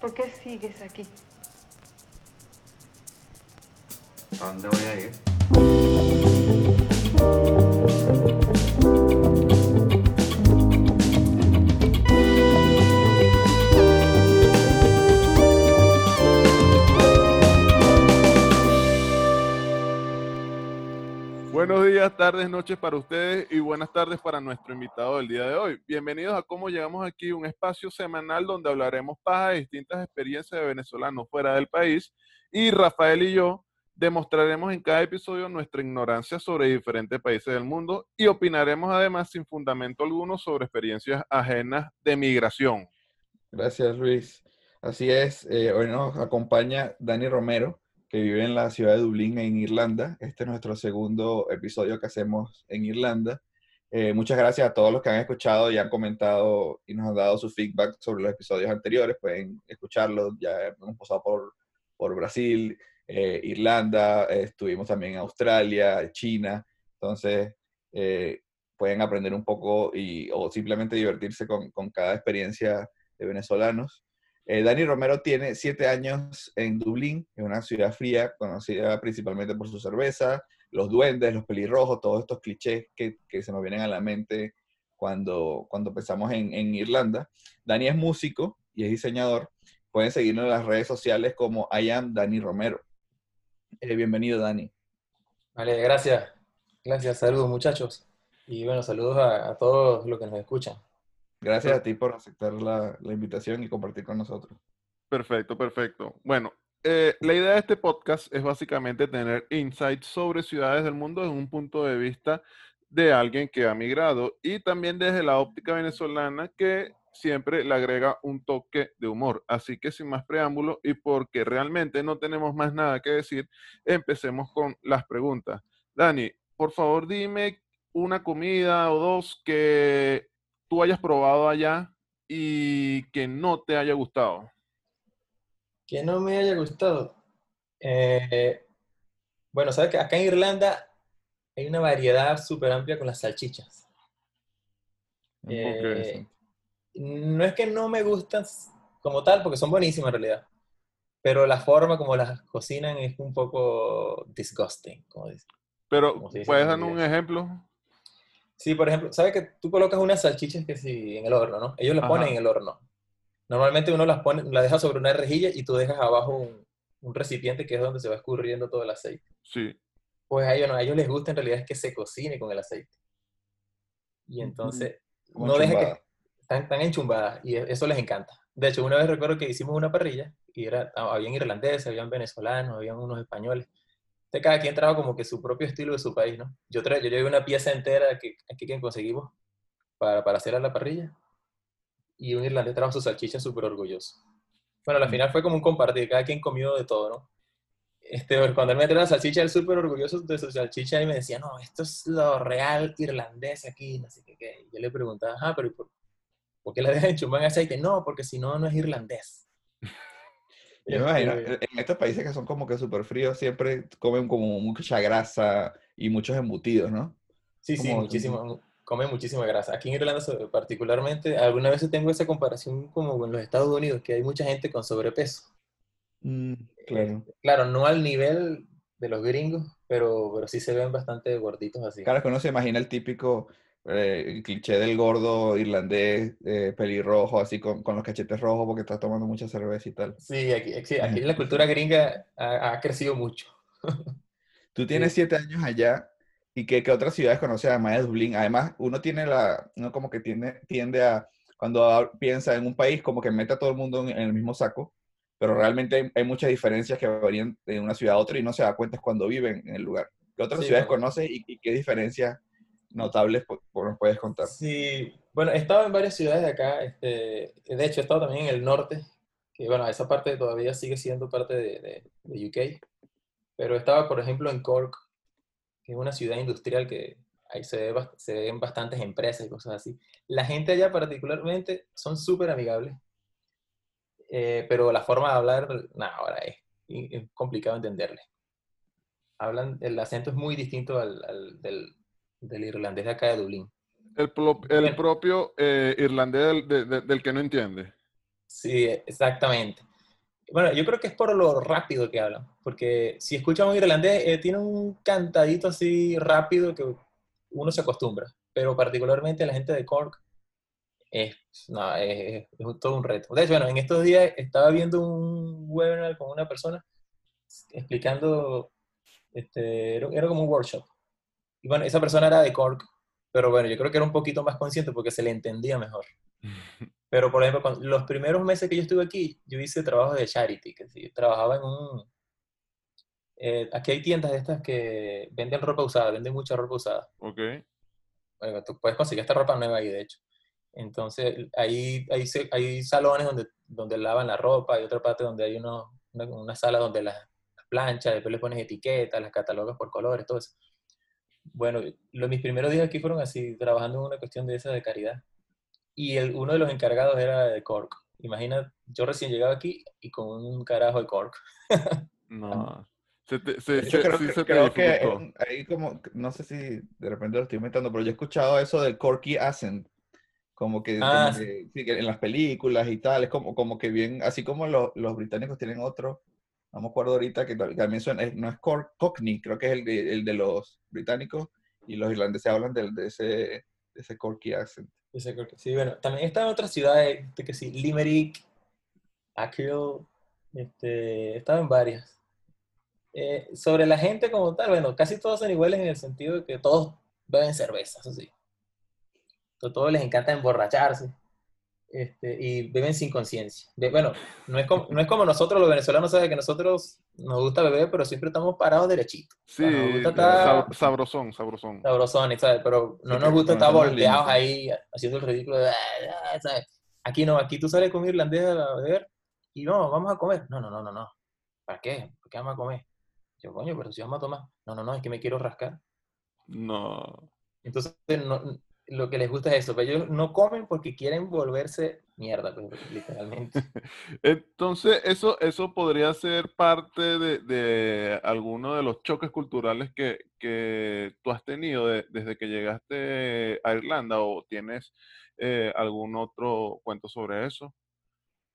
¿Por qué sigues aquí? ¿A dónde voy a ir? Días, tardes, noches para ustedes y buenas tardes para nuestro invitado del día de hoy. Bienvenidos a Cómo Llegamos Aquí, un espacio semanal donde hablaremos paja de distintas experiencias de venezolanos fuera del país y Rafael y yo demostraremos en cada episodio nuestra ignorancia sobre diferentes países del mundo y opinaremos además sin fundamento alguno sobre experiencias ajenas de migración. Gracias, Luis. Así es, eh, hoy nos acompaña Dani Romero, que vive en la ciudad de Dublín, en Irlanda. Este es nuestro segundo episodio que hacemos en Irlanda. Eh, muchas gracias a todos los que han escuchado y han comentado y nos han dado su feedback sobre los episodios anteriores. Pueden escucharlos, ya hemos pasado por, por Brasil, eh, Irlanda, eh, estuvimos también en Australia, China. Entonces, pueden aprender un poco y, o simplemente divertirse con, con cada experiencia de venezolanos. Eh, Dani Romero tiene siete años en Dublín, en una ciudad fría conocida principalmente por su cerveza, los duendes, los pelirrojos, todos estos clichés que, que se nos vienen a la mente cuando, cuando pensamos en, Irlanda. Dani es músico y es diseñador. Pueden seguirnos en las redes sociales como I am Dani Romero. Eh, bienvenido, Dani. Vale, gracias. Gracias, saludos muchachos. Y bueno, saludos a, a todos los que nos escuchan. Gracias a ti por aceptar la, la, invitación y compartir con nosotros. Perfecto, perfecto. Bueno, eh, la idea de este podcast es básicamente tener insights sobre ciudades del mundo desde un punto de vista de alguien que ha migrado y también desde la óptica venezolana que siempre le agrega un toque de humor. Así que sin más preámbulo y porque realmente no tenemos más nada que decir, empecemos con las preguntas. Dani, por favor dime una comida o dos que tú hayas probado allá y que no te haya gustado? Que no me haya gustado. Eh, bueno, sabes que acá en Irlanda hay una variedad súper amplia con las salchichas. Eh, no es que no me gustan como tal, porque son buenísimas en realidad. Pero la forma como las cocinan es un poco disgusting, como dicen. Pero, como ¿puedes dar un ejemplo? Sí, por ejemplo, ¿sabes que tú colocas unas salchichas que sí, en el horno, ¿no? Ellos las Ajá. ponen en el horno. Normalmente uno las pone, la deja sobre una rejilla y tú dejas abajo un, un, recipiente que es donde se va escurriendo todo el aceite. Sí. Pues a ellos, no, a ellos les gusta en realidad es que se cocine con el aceite. Y entonces, mm, no deja que están, enchumbadas y eso les encanta. De hecho, una vez recuerdo que hicimos una parrilla y era, habían irlandeses, habían venezolanos, habían unos españoles. Entonces, cada quien trajo como que su propio estilo de su país, ¿no? Yo, tra yo llevé una pieza entera que aquí que conseguimos para, para hacer a la parrilla y un irlandés trajo su salchicha súper orgulloso. Bueno, al final fue como un compartir, cada quien comió de todo, ¿no? Este, cuando él me trajo la salchicha, él súper orgulloso de su salchicha y me decía, no, esto es lo real irlandés aquí, no sé qué, qué. Y yo le preguntaba, ah, pero ¿por, ¿por qué la dejan enchumbar en aceite? No, porque si no, no es irlandés. Yo me imagino, en estos países que son como que súper fríos, siempre comen como mucha grasa y muchos embutidos, ¿no? Sí, sí, muchísimo, comen muchísima grasa. Aquí en Irlanda particularmente, alguna vez tengo esa comparación como en los Estados Unidos, que hay mucha gente con sobrepeso. Mm, claro. Eh, claro, no al nivel de los gringos, pero, pero sí se ven bastante gorditos así. Claro, es que uno se imagina el típico eh, el cliché del gordo irlandés, eh, pelirrojo, así con, con, los cachetes rojos porque está tomando mucha cerveza y tal. Sí, aquí, aquí, aquí la cultura gringa ha, ha crecido mucho. Tú tienes sí. siete años allá y ¿qué, qué otras ciudades conoces además de Dublín? Además, uno tiene la, uno como que tiene, tiende a, cuando piensa en un país, como que mete a todo el mundo en, en el mismo saco, pero realmente hay, hay, muchas diferencias que varían de una ciudad a otra y no se da cuenta cuando viven en el lugar. ¿Qué otras sí, ciudades no. conoces y, y qué diferencias notables nos puedes contar? Sí, bueno, he estado en varias ciudades de acá, este, de hecho he estado también en el norte, que bueno, esa parte todavía sigue siendo parte de, de, UK, pero estaba por ejemplo en Cork, que es una ciudad industrial que ahí se, ve, se ven bastantes empresas y cosas así. La gente allá particularmente son súper amigables, eh, pero la forma de hablar, nada, ahora es, complicado entenderle. Hablan, el acento es muy distinto al del, del irlandés de acá de Dublín. El, el propio eh, irlandés del, de, de, del, que no entiende. Sí, exactamente. Bueno, yo creo que es por lo rápido que hablan, porque si escuchan un irlandés, eh, tiene un cantadito así rápido que uno se acostumbra, pero particularmente la gente de Cork es, no, es, todo un reto. De hecho, bueno, en estos días estaba viendo un webinar con una persona explicando, este, era como un workshop. Y bueno, esa persona era de Cork, pero bueno, yo creo que era un poquito más consciente porque se le entendía mejor. Pero, por ejemplo, los primeros meses que yo estuve aquí, yo hice trabajo de charity, que sí, trabajaba en un... Eh, aquí hay tiendas de estas que venden ropa usada, venden mucha ropa usada. Ok. Bueno, tú puedes conseguir esta ropa nueva ahí, de hecho. Entonces, ahí hay, hay salones donde, donde lavan la ropa, hay otra parte donde hay uno, una, sala donde las, planchas, después le pones etiquetas, las catalogas por colores, todo eso. Bueno, los, mis primeros días aquí fueron así, trabajando en una cuestión de esa de caridad y el, uno de los encargados era de Cork. Imagina, yo recién llegado aquí y con un carajo de Cork. no. Se creo, que ahí como, no sé si de repente lo estoy inventando, pero yo he escuchado eso del Corky accent, como que, ah, en las películas y tal, es como, como que bien, así como los británicos tienen otro, no me acuerdo ahorita que también suena, no es Cockney, creo que es el de, el de los británicos, y los irlandeses hablan de, de ese, de ese Corky accent. Sí, bueno, también está en otras ciudades, que sí, Limerick, Achill, este, estaba en varias. Eh, sobre la gente como tal, bueno, casi todos son iguales en el sentido de que todos beben cerveza, eso sí. A todos les encanta emborracharse. Este, y beben sin conciencia. Bueno, no es, como, no es como nosotros los venezolanos, ¿sabes? Que nosotros nos gusta beber, pero siempre estamos parados derechitos. Sí, sabrosón, sabrosón. Sabrosón, ¿sabes? Pero no nos gusta estar volteados ahí haciendo el ridículo. Ah, ah", ¿sabes? Aquí no, aquí tú sales con un irlandés a beber y no, vamos a comer. No, no, no, no, no. ¿Para qué? ¿Por qué vamos a comer? Yo, coño, pero si vamos a tomar. No, no, no, es que me quiero rascar. No. Entonces, no, lo que les gusta es eso, pero ellos no comen porque quieren volverse mierda, pues, literalmente. Entonces, eso, eso podría ser parte de, de alguno de los choques culturales que, que tú has tenido desde que llegaste a Irlanda o tienes eh, algún otro cuento sobre eso.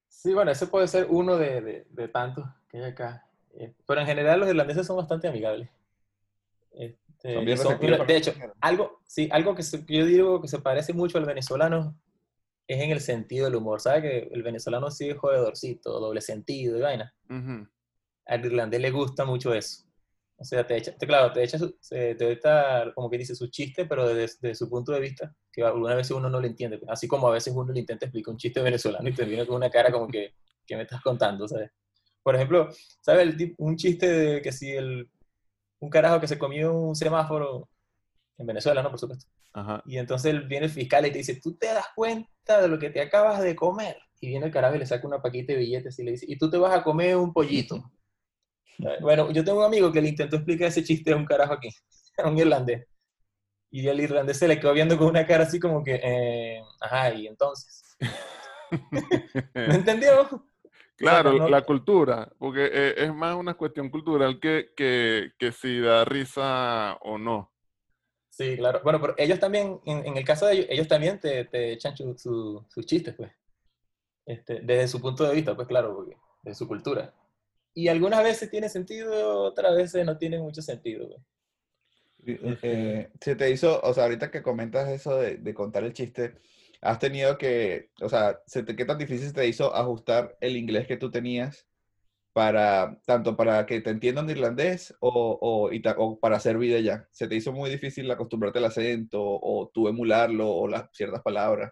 Sí, bueno, ese puede ser uno de, de, tantos que hay acá. Eh, pero en general los irlandeses son bastante amigables. De hecho, algo, sí, algo que yo digo que se parece mucho al venezolano es en el sentido del humor. ¿Sabes que el venezolano sí es jodedorcito, doble sentido y vaina? Al irlandés le gusta mucho eso. O sea, te echa, te, claro, te echa, te echa, como que dice, su chiste, pero desde, su punto de vista, que alguna vez uno no lo entiende. Así como a veces uno le intenta explicar un chiste venezolano y te viene con una cara como que, ¿qué me estás contando? ¿sabes? Por ejemplo, ¿sabes? un chiste de que si el un carajo que se comió un semáforo en Venezuela, ¿no? Por supuesto. Y entonces viene el fiscal y te dice, ¿tú te das cuenta de lo que te acabas de comer? Y viene el carajo y le saca una paquita de billetes y le dice, ¿y tú te vas a comer un pollito? bueno, yo tengo un amigo que le intentó explicar ese chiste a un carajo aquí, a un irlandés. Y el irlandés se le quedó viendo con una cara así como que, eh, ajá, y entonces. ¿Me entendió? Claro, la cultura, porque eh, es más una cuestión cultural que, que, si da risa o no. Sí, claro. Bueno, pero ellos también, en, el caso de ellos, ellos también te, te echan sus chistes, pues. Este, desde su punto de vista, pues claro, porque, de su cultura. Y algunas veces tiene sentido, otras veces no tiene mucho sentido, pues. Eh, se te hizo, o sea, ahorita que comentas eso de, de contar el chiste, has tenido que, o sea, ¿qué tan difícil te hizo ajustar el inglés que tú tenías para, tanto para que te entiendan irlandés o, o, para hacer vida ya? ¿Se te hizo muy difícil acostumbrarte al acento o tú emularlo o las ciertas palabras?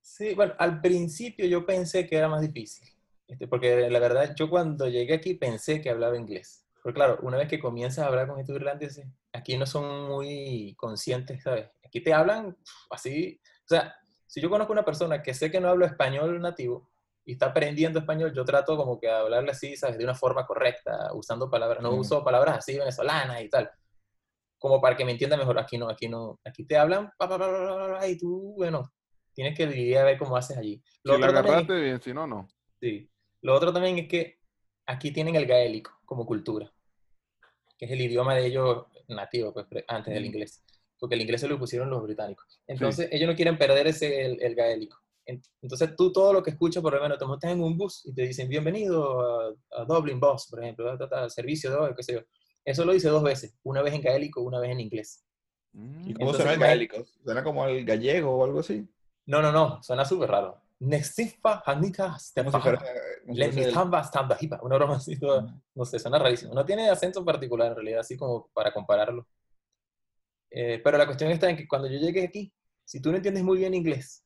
Sí, bueno, al principio yo pensé que era más difícil, este, porque la verdad yo cuando llegué aquí pensé que hablaba inglés. Pero claro, una vez que comienzas a hablar con estos irlandeses, aquí no son muy conscientes, ¿sabes? Aquí te hablan así, o sea, si yo conozco una persona que sé que no habla español nativo y está aprendiendo español, yo trato como que hablarle así, ¿sabes? De una forma correcta, usando palabras, no uso palabras así venezolanas y tal, como para que me entienda mejor. Aquí no, aquí no, aquí te hablan, y tú, bueno, tienes que lidiar a ver cómo haces allí. Lo si la agarraste bien, si no, no. Sí. Lo otro también es que aquí tienen el gaélico como cultura, que es el idioma de ellos nativo, pues, antes del inglés porque el inglés se lo pusieron los británicos. Entonces, ellos no quieren perder ese, el, gaélico. Entonces tú todo lo que escuchas, por lo menos te montas en un bus y te dicen bienvenido a, Dublin Bus, por ejemplo, al servicio de hoy, qué sé yo. Eso lo dice dos veces, una vez en gaélico, una vez en inglés. ¿Y cómo suena el gaélico? ¿Suena como el gallego o algo así? No, no, no, suena súper raro. Nexifa, Hanika, una broma así, no sé, suena rarísimo. No tiene acento particular en realidad, así como para compararlo. Eh, pero la cuestión está en que cuando yo llegué aquí, si tú no entiendes muy bien inglés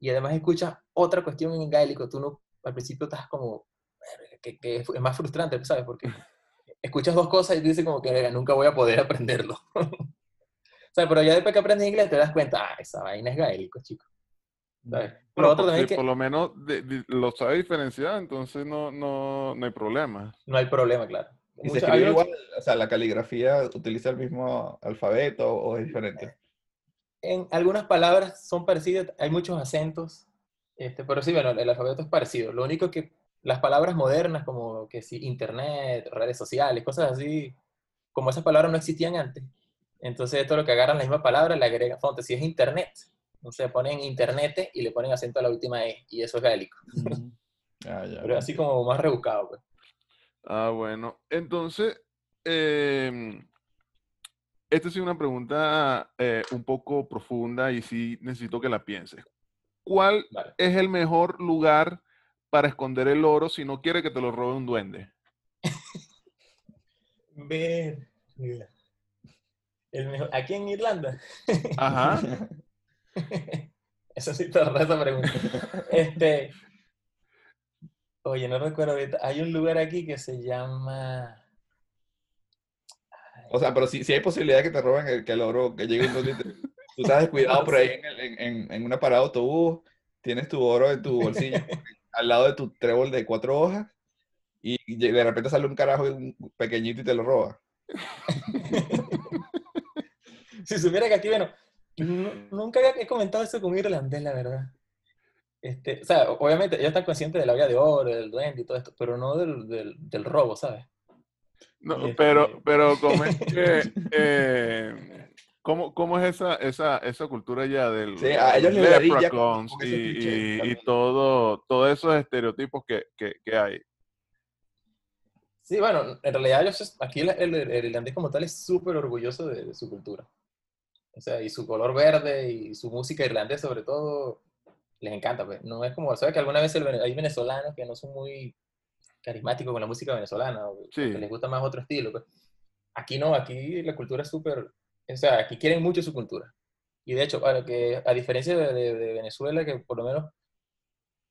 y además escuchas otra cuestión en gaélico, tú no, al principio estás como, que, que es más frustrante, ¿sabes? Porque escuchas dos cosas y tú dices como que nunca voy a poder aprenderlo. o sea, pero ya después que aprendes inglés te das cuenta, ah, esa vaina es gaélico, chico. Pero por lo menos lo sabe diferenciar, entonces no, no, no hay problema. No hay problema, claro. ¿Y se escribe igual? O sea, ¿la caligrafía utiliza el mismo alfabeto o es diferente? En algunas palabras son parecidas, hay muchos acentos, este, pero sí, bueno, el alfabeto es parecido. Lo único que las palabras modernas, como que sí, internet, redes sociales, cosas así, como esas palabras no existían antes, entonces esto es lo que agarran la misma palabra, le agregan fonte. Si es internet, entonces ponen internet y le ponen acento a la última E, y eso es gaélico. Mm. Ah, Pero así como más rebuscado, pues. Ah, bueno. Entonces, em, esta es una pregunta eh, un poco profunda y sí necesito que la pienses. ¿Cuál es el mejor lugar para esconder el oro si no quiere que te lo robe un duende? Ver. El mejor, aquí en Irlanda. Ajá. Eso sí te esa pregunta. Este, oye, no recuerdo ahorita. Hay un lugar aquí que se llama. O sea, pero si, si hay posibilidad de que te roben el, que el oro, que llegue un tú estás descuidado por ahí en, en, en, una parada de autobús, tienes tu oro en tu bolsillo, al lado de tu trébol de cuatro hojas, y de repente sale un carajo pequeñito y te lo roba. si supiera que aquí, bueno, nunca he comentado eso con irlandés, la verdad. Este, o sea, obviamente ellos están conscientes de la vida de oro, del duende y todo esto, pero no del, del, del robo, ¿sabes? No, este, pero, pero como es que, eh, ¿cómo, ¿cómo, es esa, esa, esa cultura ya del sí, a ellos y, y, y, todo, todos esos estereotipos que, que, que, hay? Sí, bueno, en realidad ellos, aquí el, el, irlandés como tal es súper orgulloso de, de, su cultura. O sea, y su color verde y su música irlandesa sobre todo, les encanta. Pues. No es como, ¿sabes? Que alguna vez hay venezolanos que no son muy carismáticos con la música venezolana, o que les gusta más otro estilo. Pues. Aquí no, aquí la cultura es súper, o sea, aquí quieren mucho su cultura. Y de hecho, que, a diferencia de, de, Venezuela, que por lo menos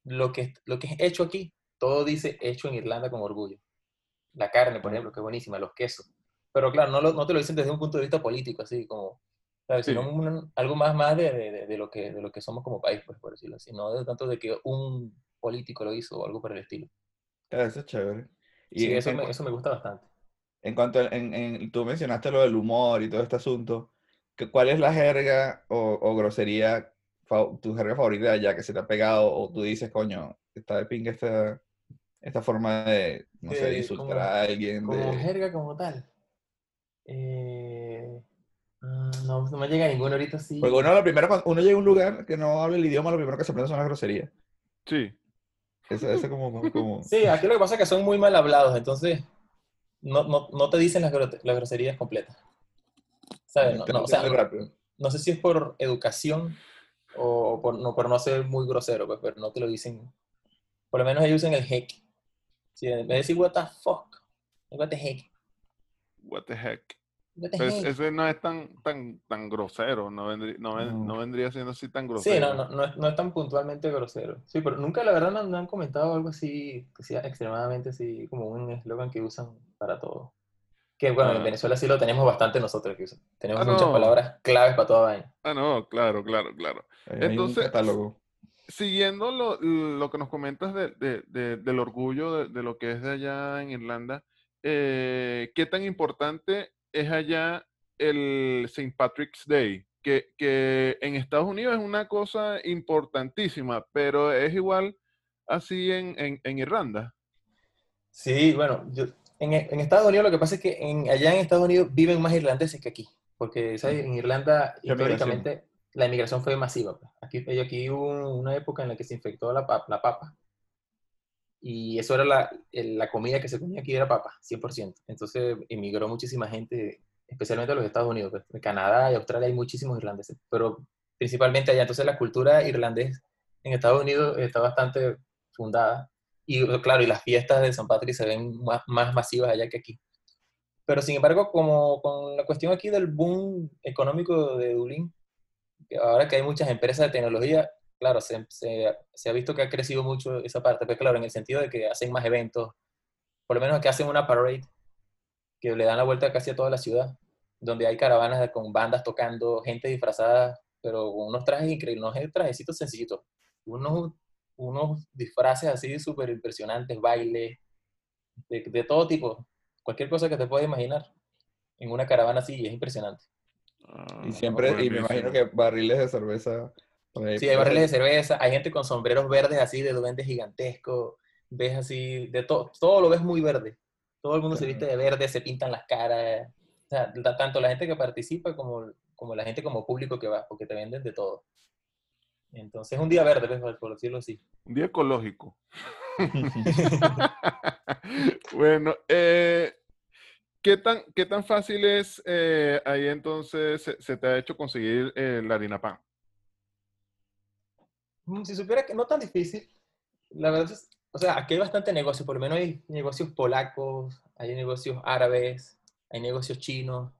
lo que, lo que es hecho aquí, todo dice hecho en Irlanda con orgullo. La carne, por ejemplo, que es buenísima, los quesos. Pero claro, no, no te lo dicen desde un punto de vista político, así como, Sino algo más, más de, de, de, lo que, de lo que somos como país, pues, por decirlo así. No de tanto de que un político lo hizo o algo por el estilo. Claro, eso es chévere. Y sí, eso, me, eso me gusta bastante. En cuanto a, en, en, tú mencionaste lo del humor y todo este asunto, ¿cuál es la jerga o, o grosería, tu jerga favorita allá que se te ha pegado o tú dices, coño, está de pinga esta, esta forma de, no sé, de insultar a alguien? Como jerga como tal. Eh, no, no me llega ninguno ahorita sí. Porque uno, lo primero, cuando uno llega a un lugar que no habla el idioma, lo primero que se aprende son las groserías. Sí. Eso, eso como, como, Sí, aquí lo que pasa es que son muy mal hablados, entonces no, no, no te dicen las, las groserías completas. ¿Sabes? No, no, o sea, no, sé si es por educación o por no, por no ser muy grosero, pues, pero no te lo dicen. Por lo menos ellos usan el heck. Si en vez de decir what the fuck, what the heck. What the heck. Pues ese no es tan, tan, tan grosero, no vendría, no, no. vendría siendo así tan grosero. Sí, no, no, no, es, no es tan puntualmente grosero. Sí, pero nunca la verdad no, han comentado algo así, que sea extremadamente así, como un eslogan que usan para todo. Que bueno, en ah. Venezuela sí lo tenemos bastante nosotros que usan. Tenemos ah, muchas palabras claves para toda vaina. Ah, no, claro, claro, claro. Entonces, siguiendo lo, lo, que nos comentas de, de, del orgullo de, lo que es de allá en Irlanda, eh, ¿qué tan importante es allá el St. Patrick's Day, que, que, en Estados Unidos es una cosa importantísima, pero es igual así en, en, Irlanda. Sí, bueno, yo, en, en, Estados Unidos lo que pasa es que en, allá en Estados Unidos viven más irlandeses que aquí, porque ¿sabes? en Irlanda históricamente la inmigración fue masiva. Pues. Aquí, aquí hubo una época en la que se infectó la, la papa y eso era la, la, comida que se comía aquí era papa, 100%. Entonces emigró muchísima gente, especialmente a los Estados Unidos. Pues. Canadá y Australia hay muchísimos irlandeses, pero principalmente allá. Entonces la cultura irlandesa en Estados Unidos está bastante fundada. Y claro, y las fiestas de San Patrick se ven más, más masivas allá que aquí. Pero sin embargo, como con la cuestión aquí del boom económico de Dublín, ahora que hay muchas empresas de tecnología, claro, se, se, ha visto que ha crecido mucho esa parte, pero claro, en el sentido de que hacen más eventos, por lo menos que hacen una parade, que le dan la vuelta casi a toda la ciudad, donde hay caravanas con bandas tocando, gente disfrazada, pero con unos trajes increíbles, unos trajecitos sencillitos, unos, unos disfraces así súper impresionantes, bailes, de, de, todo tipo, cualquier cosa que te puedas imaginar en una caravana así, es impresionante. y siempre, y me imagino que barriles de cerveza Sí, hay barriles de cerveza, hay gente con sombreros verdes así de duendes gigantescos, ves así, de todo, todo lo ves muy verde. Todo el mundo se viste de verde, se pintan las caras. O sea, tanto la gente que participa como, como la gente como público que va, porque te venden de todo. Entonces, un día verde, pues, por decirlo así. Un día ecológico. bueno, eh, ¿qué, tan, ¿qué tan fácil es eh, ahí entonces se, te ha hecho conseguir eh, la harina pan? Mm, si supiera que no tan difícil, la verdad es, o sea, aquí hay bastante negocio, por lo menos hay negocios polacos, hay negocios árabes, hay negocios chinos,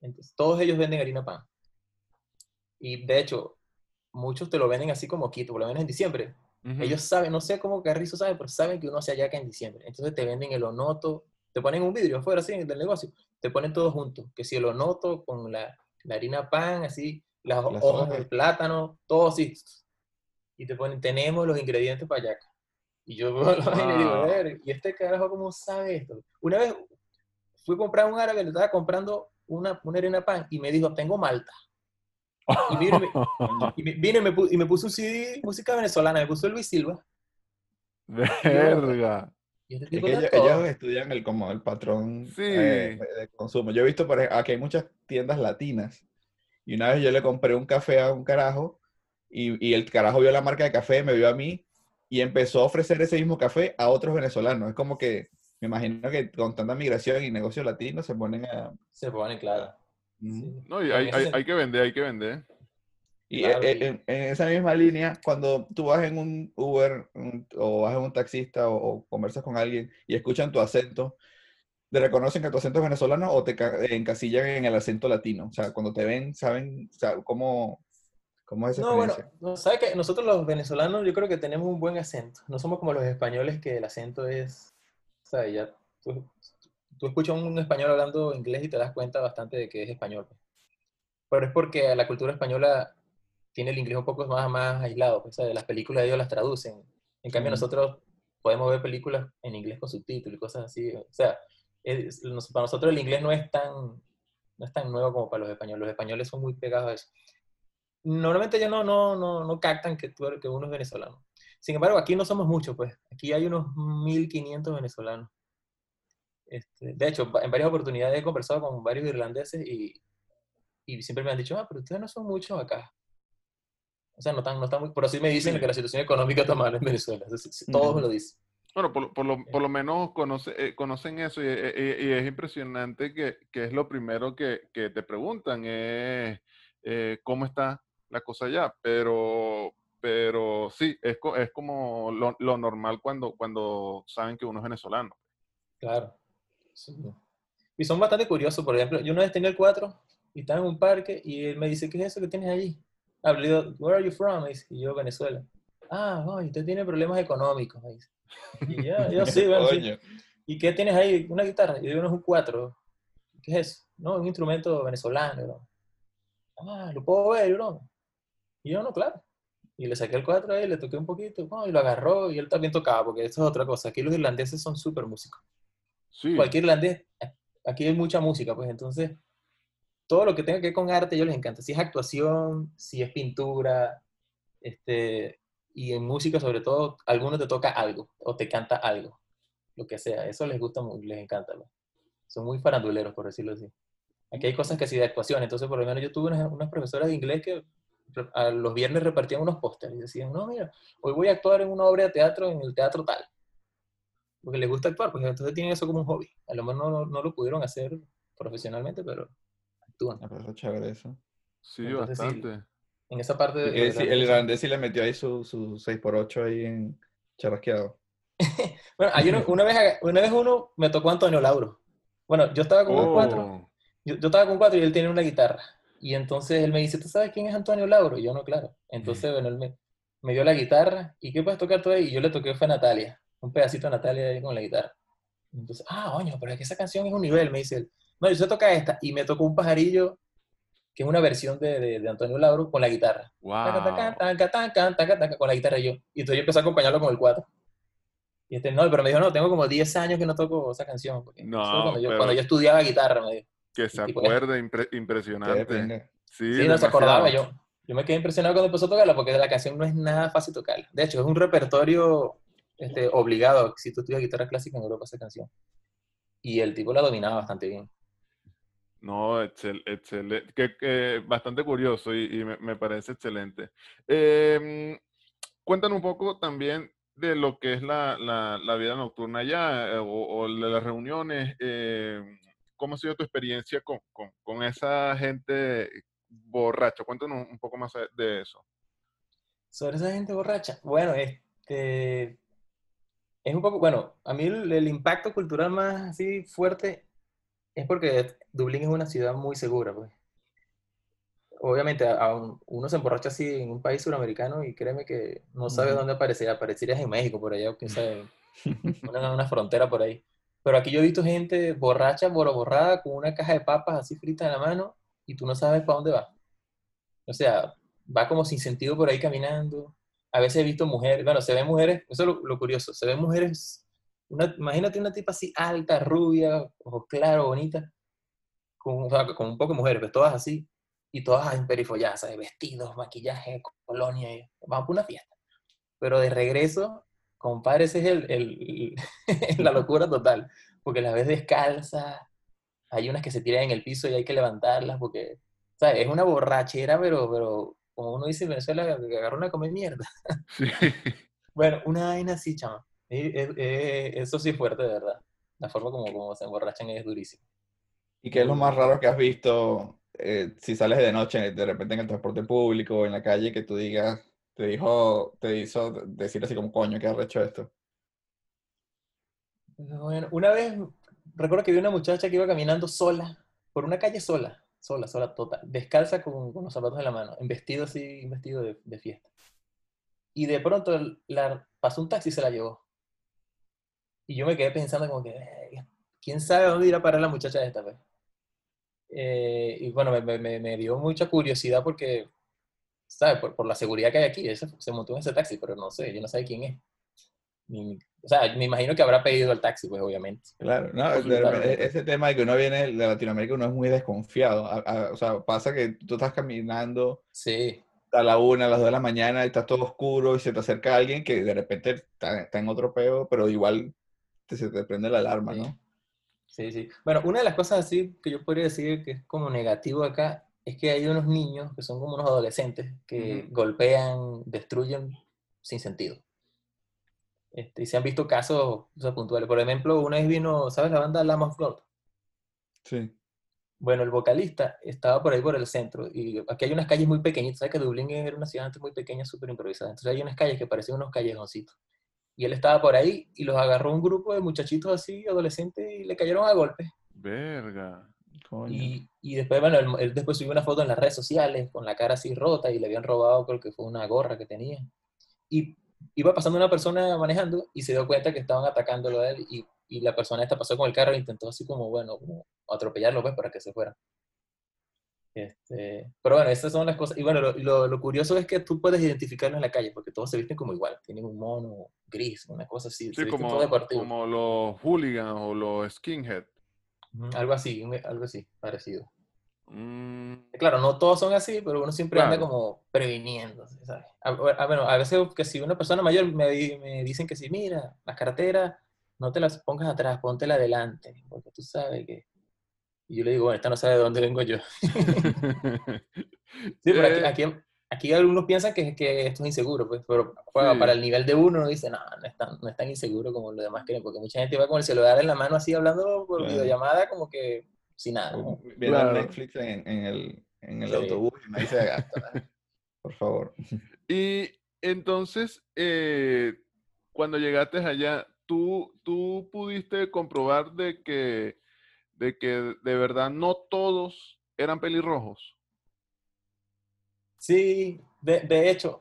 entonces todos ellos venden harina pan. Y de hecho, muchos te lo venden así como quito, por lo menos en diciembre. Ellos saben, no sé cómo Carrizo sabe, pero saben que uno se que en diciembre. Entonces te venden el onoto, te ponen un vidrio afuera así del negocio, te ponen todo junto, que si el onoto con la, la harina pan, así, las, hojas del plátano, todo así, y te ponen, tenemos los ingredientes para allá. Y yo y digo, ver, ¿y este carajo cómo sabe esto? Una vez fui a comprar un árabe, le estaba comprando una, una harina pan y me dijo, tengo malta. Y vino, y me, y me, y me puso un CD música venezolana, me puso Luis Silva. Verga. Este es que ellos, estudian el, como el patrón eh, de consumo. Yo he visto, por aquí hay muchas tiendas latinas. Y una vez yo le compré un café a un carajo y, el carajo vio la marca de café, me vio a mí y empezó a ofrecer ese mismo café a otros venezolanos. Es como que me imagino que con tanta migración y negocios latinos se ponen a... Se ponen, claro. No, y hay, hay, hay, que vender, hay que vender. Y e, e, en, esa misma línea, cuando tú vas en un Uber o vas en un taxista o, conversas con alguien y escuchan tu acento, ¿te reconocen que tu acento es venezolano o te encasillan en el acento latino? O sea, cuando te ven, ¿saben cómo, ¿Cómo es esa No, bueno, ¿sabes que Nosotros los venezolanos yo creo que tenemos un buen acento. No somos como los españoles que el acento es, sea, ya tú, escuchas a un español hablando inglés y te das cuenta bastante de que es español. Pero es porque la cultura española tiene el inglés un poco más, más aislado. Pues, sea, las películas ellos las traducen. En cambio, nosotros podemos ver películas en inglés con subtítulos y cosas así. O sea, para nosotros el inglés no es tan no es tan nuevo como para los españoles. Los españoles son muy pegados a eso normalmente ya no, no, no, no captan que, tú, que uno es venezolano. Sin embargo, aquí no somos muchos, pues. Aquí hay unos 1.500 venezolanos. Este, de hecho, en varias oportunidades he conversado con varios irlandeses y, y siempre me han dicho, ah, pero ustedes no son muchos acá. O sea, no están, no están muy... Pero sí me dicen que la situación económica está mal en Venezuela. Todos me lo dicen. Bueno, por, por, lo, por lo menos conoce, eh, conocen eso y, y, es impresionante que, que, es lo primero que, que te preguntan, es eh, cómo está la cosa ya, pero, pero sí, es, es como lo, lo, normal cuando, cuando saben que uno es venezolano. Claro. Y son bastante curiosos, por ejemplo, yo una vez tenía el 4 y estaba en un parque y él me dice, ¿qué es eso que tienes allí? Hablé, where are you from? Y yo, Venezuela. Ah, oh, usted tiene problemas económicos. Y yo, yo sí, bueno, sí. ¿Y qué tienes ahí? Una guitarra. Y yo digo, no es un 4. ¿Qué es eso? No, un instrumento venezolano. Ah, ¿lo puedo ver? ¿no? Y yo, no, claro. Y le saqué el 4 a él, le toqué un poquito, y lo agarró, y él también tocaba, porque eso es otra cosa. Aquí los irlandeses son súper músicos. Sí. Cualquier irlandés, aquí hay mucha música, pues entonces, todo lo que tenga que ver con arte, a ellos les encanta. Si es actuación, si es pintura, este, y en música sobre todo, alguno te toca algo, o te canta algo, lo que sea. Eso les gusta mucho, les encanta. Son muy faranduleros, por decirlo así. Aquí hay cosas que sí de actuación, entonces por lo menos yo tuve unas, profesoras de inglés que a los viernes repartían unos pósteres y decían, no, mira, hoy voy a actuar en una obra de teatro en el teatro tal. Porque les gusta actuar, pues entonces tienen eso como un hobby. A lo mejor no, no lo pudieron hacer profesionalmente, pero actúan. Me parece chévere eso. Sí, bastante. en esa parte de... el irlandés sí le metió ahí su, su 6x8 ahí en charrasqueado. bueno, hay una, vez, una vez uno me tocó Antonio Lauro. Bueno, yo estaba con un cuatro. Oh. Yo, yo, estaba con cuatro y él tiene una guitarra. Y entonces él me dice, ¿tú sabes quién es Antonio Lauro? Y yo no, claro. Entonces, bueno, él me, me dio la guitarra. ¿Y qué puedes tocar tú ahí? Y yo le toqué fue a Natalia. Un pedacito a Natalia ahí con la guitarra. Entonces, ah, oño, pero es que esa canción es un nivel, me dice él. No, yo sé tocar esta. Y me tocó un pajarillo, que es una versión de, de, Antonio Lauro, con la guitarra. Wow. con la guitarra y yo. Y entonces yo empecé a acompañarlo con el cuatro. Y este, no, pero me dijo, no, tengo como 10 años que no toco esa canción. no, cuando yo, cuando yo estudiaba guitarra, me dijo. Que se acuerde, impresionante. Sí, no se acordaba yo. Yo me quedé impresionado cuando empezó a tocarla porque la canción no es nada fácil tocarla. De hecho, es un repertorio este, obligado. Si tú estudias guitarra clásica en Europa, esa canción. Y el tipo la dominaba bastante bien. No, excelente. Que, bastante curioso y, me, parece excelente. Eh, cuéntanos un poco también de lo que es la, la, vida nocturna allá eh, o, de las reuniones. Eh, ¿Cómo ha sido tu experiencia con, con, con, esa gente borracha? Cuéntanos un poco más de eso. Sobre esa gente borracha. Bueno, este es un poco, bueno, a mí el, impacto cultural más así fuerte es porque Dublín es una ciudad muy segura, pues. Obviamente, uno se emborracha así en un país suramericano y créeme que no sabe dónde aparecería. Aparecerías en México, por allá, o quién sabe, una, una frontera por ahí. Pero aquí yo he visto gente borracha, borrada, con una caja de papas así frita en la mano y tú no sabes para dónde va. O sea, va como sin sentido por ahí caminando. A veces he visto mujeres, bueno, se ven mujeres, eso es lo, curioso, se ven mujeres, una, imagínate una tipa así alta, rubia, ojo claro, bonita, con, con un poco de mujeres, pero todas así, y todas emperifolladas, de vestidos, maquillaje, colonia, vamos por una fiesta. Pero de regreso, compadre, ese es el, el, la locura total, porque las ves descalza, hay unas que se tiran en el piso y hay que levantarlas porque, ¿sabes? Es una borrachera, pero, pero como uno dice en Venezuela, que agarra a comer mierda. Sí. bueno, una vaina así, chama. eso sí es fuerte, de verdad. La forma como, como se emborrachan es durísima. ¿Y qué es lo más raro que has visto eh, si sales de noche, de repente en el transporte público o en la calle, que tú digas, te dijo, te hizo decir así como, coño, ¿qué has hecho esto? Bueno, una vez recuerdo que vi una muchacha que iba caminando sola, por una calle sola, sola, sola, total, descalza con, los zapatos en la mano, en vestido así, en vestido de, fiesta. Y de pronto la, pasó un taxi y se la llevó. Y yo me quedé pensando como que, ¿quién sabe dónde irá a parar la muchacha esta vez? Eh, y bueno, me, me, me, dio mucha curiosidad porque ¿sabes? Por, por, la seguridad que hay aquí. Ese, se montó en ese taxi, pero no sé, yo no sé quién es. o sea, me imagino que habrá pedido el taxi, pues obviamente. Claro, no, ese tema de que uno viene de Latinoamérica, uno es muy desconfiado. o sea, pasa que tú estás caminando sí. a la una, a las dos de la mañana, y está todo oscuro y se te acerca alguien que de repente está, está en otro peo, pero igual te, se te prende la alarma, ¿no? Sí, sí. Bueno, una de las cosas así que yo podría decir que es como negativo acá es que hay unos niños que son como unos adolescentes que golpean, destruyen sin sentido. Este, y se han visto casos puntuales. Por ejemplo, una vez vino, ¿sabes la banda Lamb of Sí. Bueno, el vocalista estaba por ahí por el centro y aquí hay unas calles muy pequeñitas. ¿Sabes que Dublín era una ciudad antes muy pequeña, súper improvisada? Entonces hay unas calles que parecen unos callejoncitos. Y él estaba por ahí y los agarró un grupo de muchachitos así, adolescentes, y le cayeron a golpes. Verga. Y, y, después, bueno, él, después subió una foto en las redes sociales con la cara así rota y le habían robado, creo que fue una gorra que tenía. Y iba pasando una persona manejando y se dio cuenta que estaban atacándolo a él y, y la persona esta pasó con el carro e intentó así como, bueno, como atropellarlo pues para que se fuera. Este, pero bueno, esas son las cosas. Y bueno, lo, lo, curioso es que tú puedes identificarlo en la calle porque todos se visten como igual. Tienen un mono gris, una cosa así. Sí, como, como los hooligans o los skinhead. Algo así, algo así, parecido. Mm. Claro, no todos son así, pero uno siempre anda como previniendo, ¿sabes? A, bueno, a veces que si una persona mayor me, me dicen que si, mira, las carreteras, no te las pongas atrás, póntela adelante, porque tú sabes que... Y yo le digo, bueno, esta no sabe de dónde vengo yo. sí, pero aquí, aquí algunos piensan que, que esto es inseguro, pues, pero para el nivel de uno uno dice, no, no es, tan, no es tan inseguro como los demás creen, porque mucha gente va con el celular en la mano así hablando por videollamada como que sin nada. Viendo Netflix en, en, el, en el autobús y nadie se gasta. por favor. Y entonces, eh, cuando llegaste allá, ¿tú, tú pudiste comprobar de que, de que de verdad no todos eran pelirrojos. Sí, de, de hecho,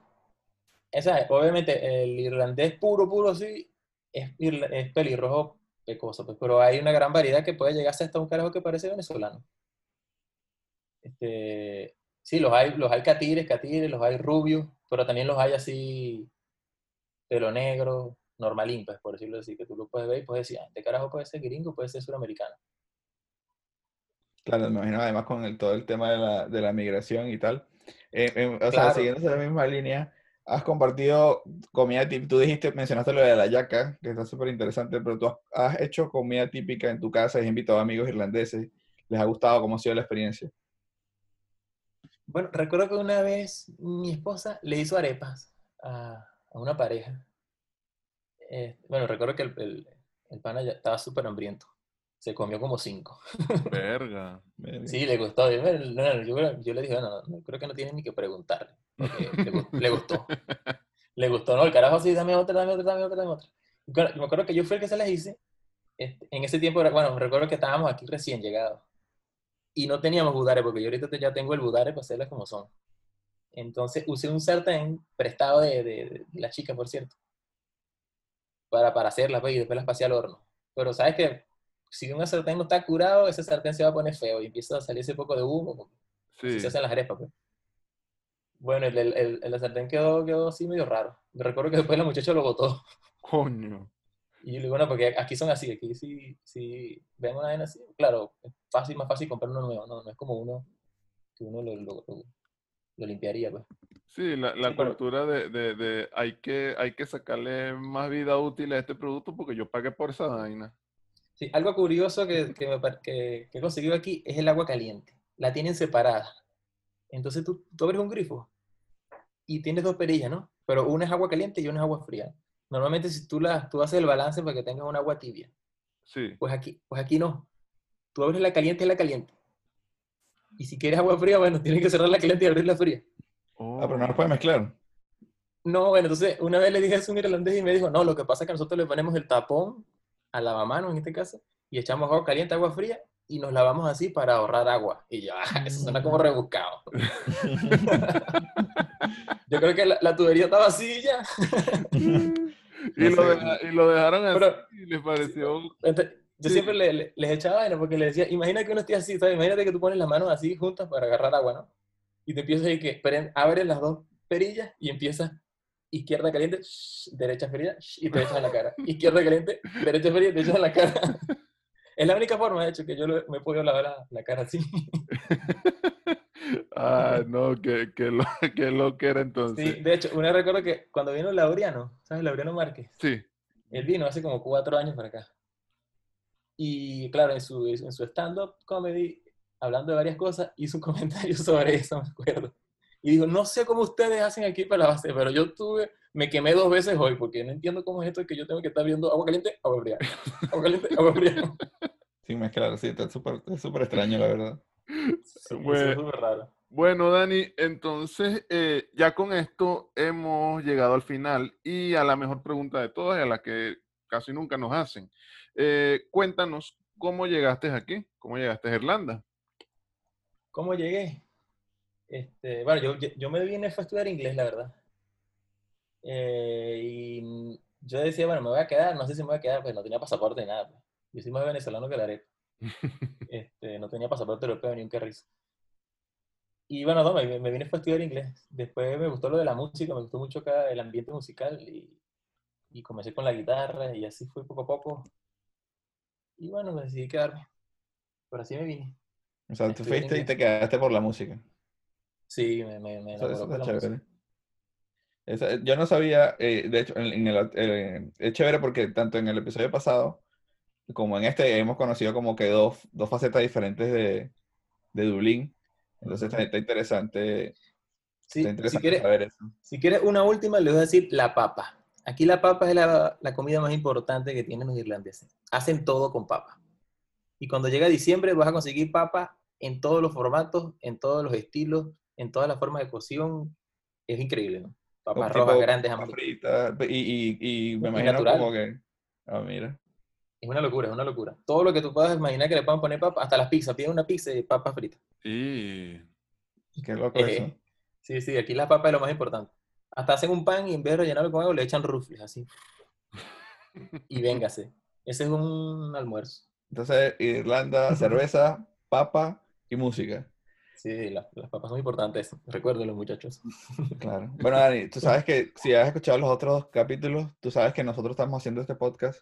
esa, obviamente el irlandés puro, puro, sí, es, es pelirrojo pecoso, pues, pero hay una gran variedad que puede llegarse hasta un carajo que parece venezolano. Este, sí, los hay, los hay catires, catires, los hay rubios, pero también los hay así, pelo negro, normalín, pues, por decirlo así, que tú lo puedes ver y puedes decir, ah, este carajo puede ser gringo, puede ser suramericano. Claro, me imagino además con el, todo el tema de la, de la migración y tal. Eh, eh, o sea, siguiendo esa misma línea, has compartido comida típica, tú dijiste, mencionaste lo de la yaca, que está súper interesante, pero tú has, hecho comida típica en tu casa, has invitado a amigos irlandeses, ¿les ha gustado? ¿Cómo ha sido la experiencia? Bueno, recuerdo que una vez mi esposa le hizo arepas a, a una pareja. Eh, bueno, recuerdo que el, el, el pana ya estaba súper hambriento se comió como cinco. Verga. Sí, le gustó. Yo, le dije, no, no, creo que no tiene ni que preguntarle. le, gustó. Le gustó, no, el carajo sí, dame otra, dame otra, dame otra, dame otra. Yo me acuerdo que yo fui el que se las hice. Este, en ese tiempo, bueno, recuerdo que estábamos aquí recién llegados. Y no teníamos budare, porque yo ahorita ya tengo el budare para hacerlas como son. Entonces usé un sartén prestado de, de, la chica, por cierto, para, para hacerlas, pues, y después las pasé al horno. Pero sabes que si un sartén no está curado, ese sartén se va a poner feo y empieza a salir ese poco de humo. Sí. se hacen las arepas, pues. Bueno, el, el, el, sartén quedó, quedó así medio raro. Me recuerdo que después la muchacha lo botó. Coño. Y yo le digo, bueno, porque aquí son así, aquí sí, sí ven una vez así, claro, es fácil, más fácil comprar uno nuevo, no, no es como uno que uno lo, lo, lo, limpiaría, pues. Sí, la, la cultura de, de, de, hay, que, hay que sacarle más vida útil a este producto porque yo pagué por esa vaina. Sí, algo curioso que, que, me, que, he conseguido aquí es el agua caliente. La tienen separada. Entonces tú, tú abres un grifo y tienes dos perillas, ¿no? Pero una es agua caliente y una es agua fría. Normalmente si tú, la, tú haces el balance para que tengas un agua tibia. Sí. Pues aquí, pues aquí no. Tú abres la caliente y la caliente. Y si quieres agua fría, bueno, tienes que cerrar la caliente y abrir la fría. Ah, pero no lo puedes mezclar. No, bueno, entonces una vez le dije a un irlandés y me dijo, no, lo que pasa es que nosotros le ponemos el tapón a lavamanos en este caso, y echamos agua caliente, agua fría, y nos lavamos así para ahorrar agua. Y ya, ah, eso suena como mm. rebuscado. Yo creo que la, tubería estaba así ya. y, lo y, lo dejaron así y les pareció... yo siempre les echaba vaina porque les decía, imagina que uno esté así, ¿sabes? Imagínate que tú pones las manos así juntas para agarrar agua, ¿no? Y te empiezas a decir que esperen, abres las dos perillas y empiezas izquierda caliente, derecha fría y te echas en la cara. Izquierda caliente, derecha fría te echas en la cara. Es la única forma, de hecho, que yo me he podido lavar la, cara así. ah, no, que, que, lo, que lo que era entonces. Sí, de hecho, una recuerdo que cuando vino Laureano, ¿sabes? Laureano Márquez. Sí. Él vino hace como cuatro años para acá. Y claro, en su, en su stand-up comedy, hablando de varias cosas, hizo un comentario sobre eso, me acuerdo. Y digo, no sé cómo ustedes hacen aquí para la base, pero yo tuve, me quemé dos veces hoy, porque no entiendo cómo es esto de que yo tengo que estar viendo agua caliente, agua fría. Agua caliente, agua fría. Sí, mezclar, sí, es súper extraño, la verdad. bueno, es súper raro. Bueno, Dani, entonces eh, ya con esto hemos llegado al final y a la mejor pregunta de todas y a la que casi nunca nos hacen. Eh, cuéntanos cómo llegaste aquí, cómo llegaste a Irlanda. ¿Cómo llegué? Este, bueno, yo, yo me vine a estudiar inglés, la verdad. Eh, y yo decía, bueno, me voy a quedar, no sé si me voy a quedar, pues no tenía pasaporte ni nada. Pues. Yo soy más venezolano que la arepa. Este, no tenía pasaporte europeo ni un carrizo. Y bueno, no, me, me, vine a estudiar inglés. Después me gustó lo de la música, me gustó mucho acá el ambiente musical y, y comencé con la guitarra y así fue poco a poco. Y bueno, decidí quedarme. Pero así me vine. O sea, tú fuiste y te quedaste por la música. Sí, me, me, me chévere. yo no sabía, eh, de hecho, en, el, eh, es chévere porque tanto en el episodio pasado como en este hemos conocido como que dos, dos facetas diferentes de, de Dublín. Entonces está, interesante Sí, si, quieres, si quieres una última, le voy a decir la papa. Aquí la papa es la, la, comida más importante que tienen los irlandeses. Hacen todo con papa. Y cuando llega diciembre vas a conseguir papa en todos los formatos, en todos los estilos, en todas las formas de cocción. Es increíble, ¿no? Papas rojas grandes, fritas. Y, y, me imagino como que... Ah, mira. Es una locura, es una locura. Todo lo que tú puedas imaginar que le puedan poner papa, hasta las pizzas, piden una pizza de papas fritas. Sí. Qué loco eso. Eh, Sí, sí, aquí la papa es lo más importante. Hasta hacen un pan y en vez de rellenarlo con algo le echan rufles, así. Y véngase. Ese es un almuerzo. Entonces, Irlanda, cerveza, papa y música. Sí, las papas son importantes, recuérdenlo muchachos. Claro. Bueno, Dani, tú sabes que si has escuchado los otros capítulos, tú sabes que nosotros estamos haciendo este podcast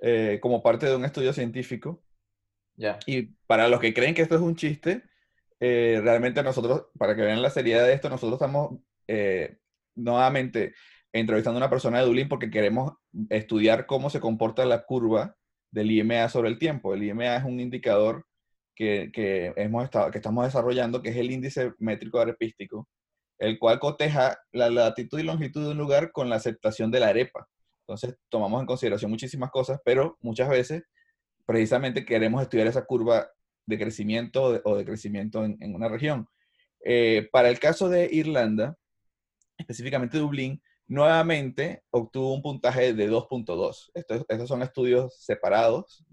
eh, como parte de un estudio científico. Ya. Y para los que creen que esto es un chiste, eh, realmente nosotros, para que vean la seriedad de esto, nosotros estamos eh, nuevamente entrevistando a una persona de Dublín porque queremos estudiar cómo se comporta la curva del IMA sobre el tiempo. El IMA es un indicador que, hemos estado, que estamos desarrollando, que es el índice métrico arepístico, el cual coteja la latitud y longitud de un lugar con la aceptación de la arepa. Entonces, tomamos en consideración muchísimas cosas, pero muchas veces precisamente queremos estudiar esa curva de crecimiento o de crecimiento en, una región. Eh, para el caso de Irlanda, específicamente Dublín, nuevamente obtuvo un puntaje de 2.2. Estos, estos, son estudios separados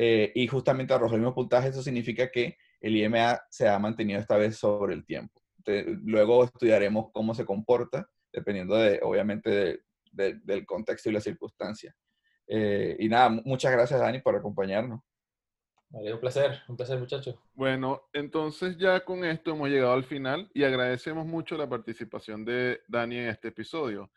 eh, y justamente arrojó el mismo puntaje. Eso significa que el IMA se ha mantenido esta vez sobre el tiempo. luego estudiaremos cómo se comporta, dependiendo de, obviamente, del contexto y la circunstancia. Eh, y nada, muchas gracias, Dani, por acompañarnos un placer, un placer muchachos. Bueno, entonces ya con esto hemos llegado al final y agradecemos mucho la participación de Dani en este episodio.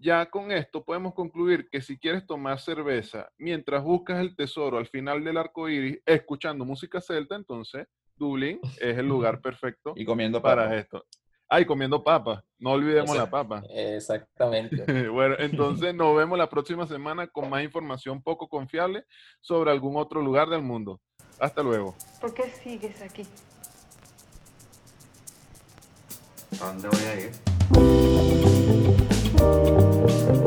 Ya con esto podemos concluir que si quieres tomar cerveza mientras buscas el tesoro al final del arco iris escuchando música celta, entonces Dublín es el lugar perfecto y comiendo para esto. Ay, comiendo papas. No olvidemos la papa. Exactamente. bueno, entonces nos vemos la próxima semana con más información poco confiable sobre algún otro lugar del mundo. Hasta luego. ¿Por qué sigues aquí? ¿A dónde voy a ir? Thank you.